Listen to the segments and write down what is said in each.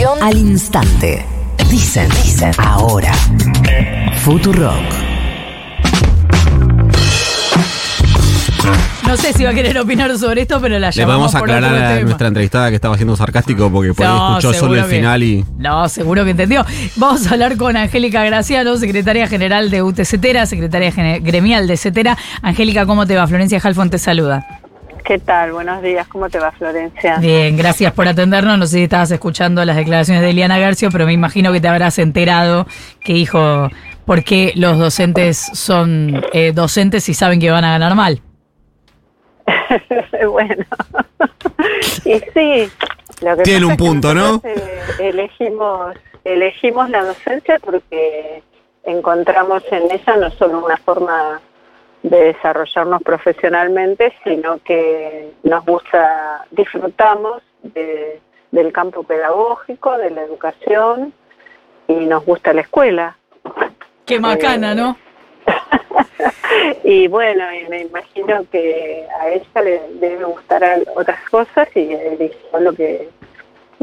Información al instante. Dicen, dicen, ahora. Futurock. No sé si va a querer opinar sobre esto, pero la Le llamamos podemos por aclarar otro a tema. nuestra entrevistada que estaba siendo sarcástico porque por ahí No, escuchó solo seguro el que- final y. No, seguro que entendió. Vamos a hablar con Angélica Graciano, secretaria general de UT Cetera, secretaria gene- gremial de Cetera. Angélica, ¿cómo te va? Florencia Halfon te saluda. ¿Qué tal? Buenos días. ¿Cómo te va, Florencia? Bien, gracias por atendernos. No sé si estabas escuchando las declaraciones de Eliana Garcio, pero me imagino que te habrás enterado que dijo por qué los docentes son eh, docentes y saben que van a ganar mal. bueno. y sí. Lo que Tiene pasa un es que punto, ¿no? eh, elegimos, elegimos la docencia porque encontramos en ella no solo una forma de desarrollarnos profesionalmente, sino que nos gusta, disfrutamos de- del campo pedagógico, de la educación y nos gusta la escuela. Qué macana, ¿no? y bueno, y me imagino que a ella le debe gustar otras cosas y eligió lo que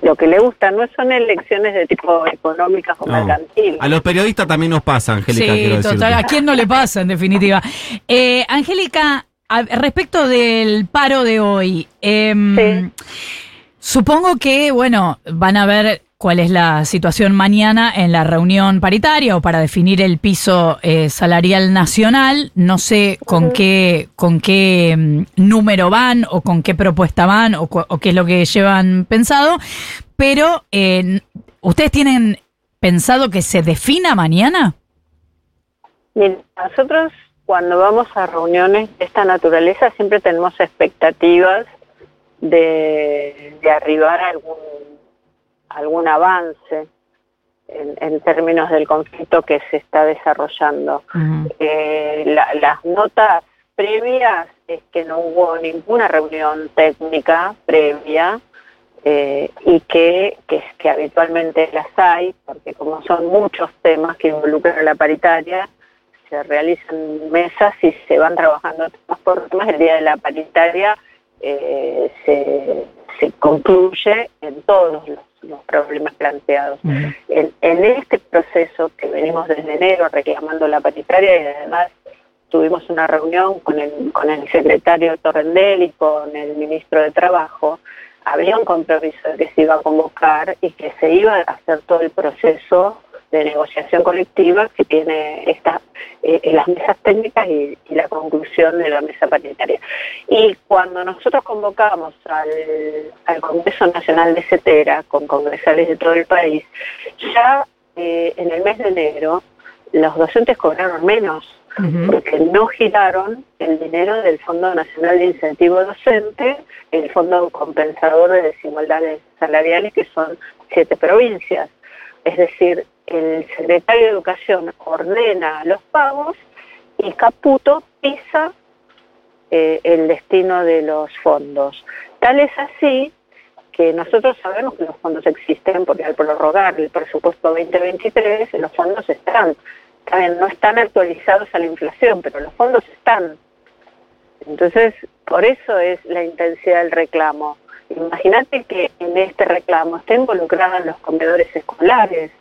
lo que le gusta. No son elecciones de tipo económicas o No. mercantil. A los periodistas también nos pasa, Angélica, Sí, quiero total. ¿A quién no le pasa, en definitiva? Eh, Angélica, respecto del paro de hoy, Sí. supongo que, bueno, van a ver cuál es la situación mañana en la reunión paritaria o para definir el piso eh, salarial nacional. No sé con qué, con qué mm, número van o con qué propuesta van o, o qué es lo que llevan pensado, pero eh, ¿ustedes tienen pensado que se defina mañana? Nosotros cuando vamos a reuniones de esta naturaleza siempre tenemos expectativas de, de arribar a algún, algún avance en, en términos del conflicto que se está desarrollando. Eh, la- las notas previas es que no hubo ninguna reunión técnica previa eh, y que, que, que habitualmente las hay, porque como son muchos temas que involucran a la paritaria, se realizan mesas y se van trabajando temas por temas. El día de la paritaria eh, se, se concluye en todos los, los problemas planteados. En, en este proceso que venimos desde enero reclamando la paritaria y además tuvimos una reunión con el, con el secretario Torrendel y con el ministro de Trabajo, había un compromiso de que se iba a convocar y que se iba a hacer todo el proceso de negociación colectiva que tiene esta, eh, las mesas técnicas y, y la conclusión de la mesa paritaria. Y cuando nosotros convocamos al, al Congreso Nacional de CETERA, con congresales de todo el país, ya eh, en el mes de enero los docentes cobraron menos porque no giraron el dinero del Fondo Nacional de Incentivo Docente, el Fondo Compensador de Desigualdades Salariales, que son siete provincias. Es decir, el secretario de Educación ordena los pagos y Caputo pisa eh, el destino de los fondos. Tal es así que nosotros sabemos que los fondos existen porque al prorrogar el presupuesto 2023 los fondos están. Está bien, no están actualizados a la inflación, pero los fondos están. Entonces, por eso es la intensidad del reclamo. Imagínate que en este reclamo estén involucrados los comedores escolares,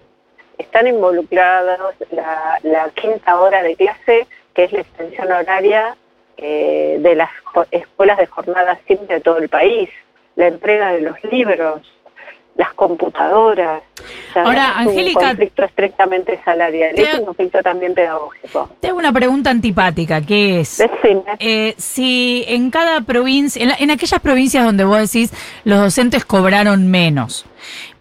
están involucrados la, quinta hora de clase, que es la extensión horaria eh, de las escuelas de jornada simple de todo el país, la entrega de los libros, las computadoras. O sea, Ahora, es Angélica- un conflicto estrictamente salarial, Te- es un conflicto también pedagógico. Te hago una pregunta antipática, que es, eh, si en cada provincia, en, la- en aquellas provincias donde vos decís los docentes cobraron menos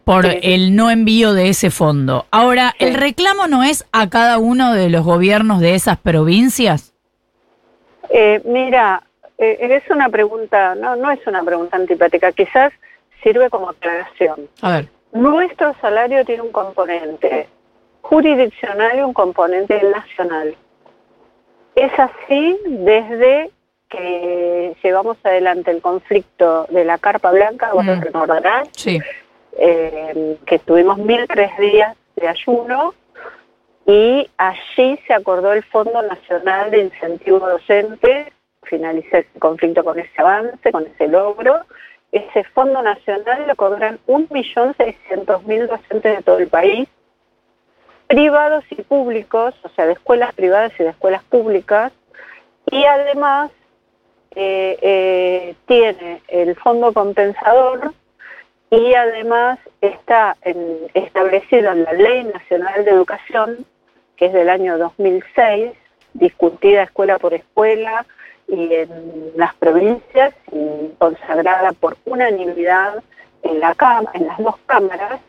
por Sí. el no envío de ese fondo, ahora, Sí. ¿el reclamo no es a cada uno de los gobiernos de esas provincias? Eh, mira, eh, es una pregunta, no, no es una pregunta antipática, quizás sirve como aclaración. A ver. Nuestro salario tiene un componente jurisdiccional y un componente nacional. Es así desde que llevamos adelante el conflicto de la Carpa Blanca, vos lo Mm. recordarás, Sí. eh, que tuvimos mil tres días de ayuno y allí se acordó el Fondo Nacional de Incentivo Docente, finalicé ese conflicto con ese avance, con ese logro, ese fondo nacional lo cobran 1.600.000 docentes de todo el país, privados y públicos, o sea, de escuelas privadas y de escuelas públicas, y además eh, eh, tiene el fondo compensador y además está en- establecido en la Ley Nacional de Educación, que es del año 2006, discutida escuela por escuela y en las provincias y consagrada por unanimidad en, la en las dos cámaras,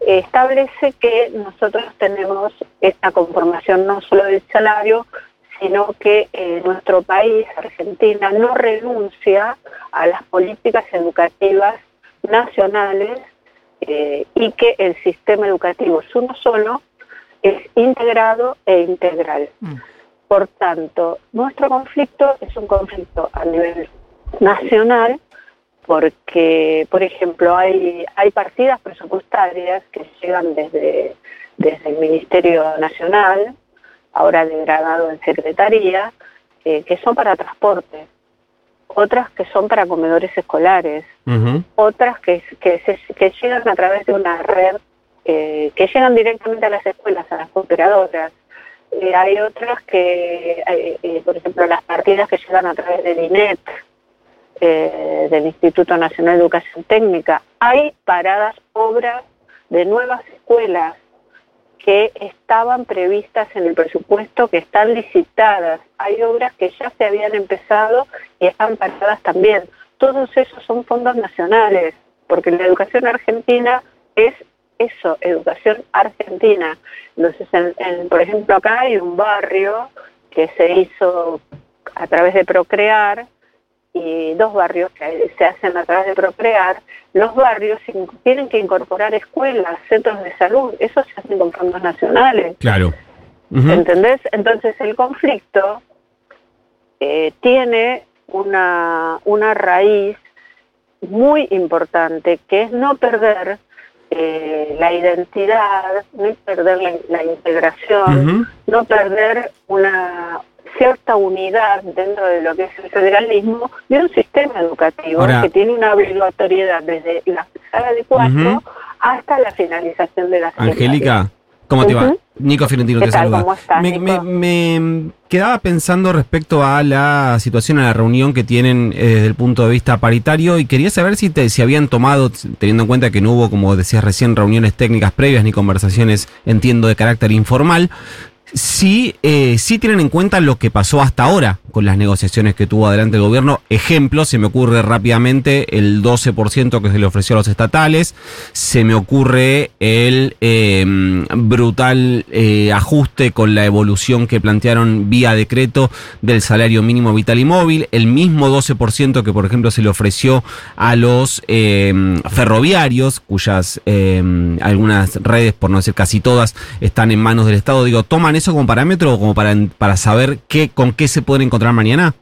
establece que nosotros tenemos esta conformación no solo del salario, sino que eh, nuestro país, Argentina, no renuncia a las políticas educativas nacionales eh, y que el sistema educativo es uno solo, es integrado e integral. Mm. Por tanto, nuestro conflicto es un conflicto a nivel nacional porque, por ejemplo, hay, hay partidas presupuestarias que llegan desde, desde el Ministerio Nacional, ahora degradado en Secretaría, eh, que son para transporte, otras que son para comedores escolares, otras que, que, se- que llegan a través de una red, eh, que llegan directamente a las escuelas, a las cooperadoras. Eh, hay otras que, eh, eh, por ejemplo, las partidas que llegan a través del INET, del Instituto Nacional de Educación Técnica. Hay paradas obras de nuevas escuelas que estaban previstas en el presupuesto, que están licitadas. Hay obras que ya se habían empezado y están paradas también. Todos esos son fondos nacionales, porque la educación argentina es eso, educación argentina. Entonces, en- en- por ejemplo, acá hay un barrio que se hizo a través de Procrear y dos barrios que se hacen a través de Procrear. Los barrios tienen que incorporar escuelas, centros de salud, eso se hace con fondos nacionales. Claro. Ujú. ¿Entendés? Entonces el conflicto eh, tiene una, una raíz muy importante, que es no perder eh, la identidad, no perder la, la integración, no perder una cierta unidad dentro de lo que es el federalismo de un sistema educativo Ahora- que tiene una obligatoriedad desde la sala de cuatro hasta la finalización de la. Angélica, ¿cómo te va? Nico Fiorentino ¿Qué te tal? saluda. ¿Cómo estás, me, Nico? me- me quedaba pensando respecto a la situación, a la reunión que tienen eh, desde el punto de vista paritario y quería saber si, te, si habían tomado, teniendo en cuenta que no hubo, como decías recién, reuniones técnicas previas ni conversaciones, entiendo, de carácter informal, si, eh, si tienen en cuenta lo que pasó hasta ahora con las negociaciones que tuvo adelante el gobierno. Ejemplo, se me ocurre rápidamente el 12% que se le ofreció a los estatales, se me ocurre el eh, brutal ajuste con la evolución que plantearon vía decreto del salario mínimo vital y móvil, el mismo 12% que por ejemplo se le ofreció a los eh, ferroviarios, cuyas eh, algunas redes, por no decir casi todas, están en manos del Estado. Digo, ¿toman eso como parámetro o como para, para saber qué, con qué se pueden encontrar mañana?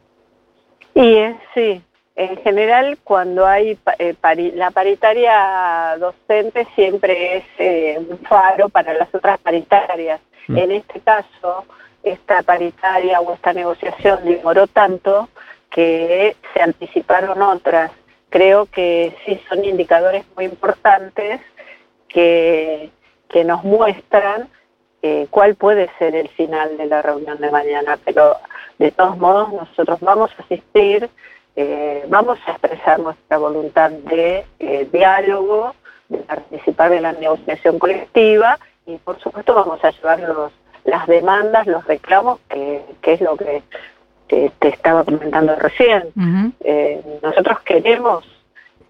Y sí, en general cuando hay eh, pari- la paritaria docente siempre es eh, un faro para las otras paritarias. Mm. En este caso, esta paritaria o esta negociación demoró tanto que se anticiparon otras. Creo que sí son indicadores muy importantes que, que nos muestran eh, cuál puede ser el final de la reunión de mañana, pero de todos modos nosotros vamos a asistir, eh, vamos a expresar nuestra voluntad de eh, diálogo, de participar de la negociación colectiva y por supuesto vamos a llevar los, las demandas, los reclamos, que, que es lo que te, te estaba comentando recién. Eh, nosotros queremos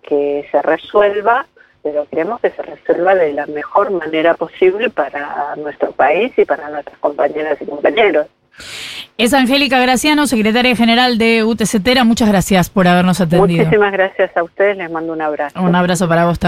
que se resuelva, pero queremos que se resuelva de la mejor manera posible para nuestro país y para nuestras compañeras y compañeros. Es Angélica Graciano, secretaria general de UTCTera. Muchas gracias por habernos atendido. Muchísimas gracias a ustedes, les mando un abrazo. Un abrazo para vos también.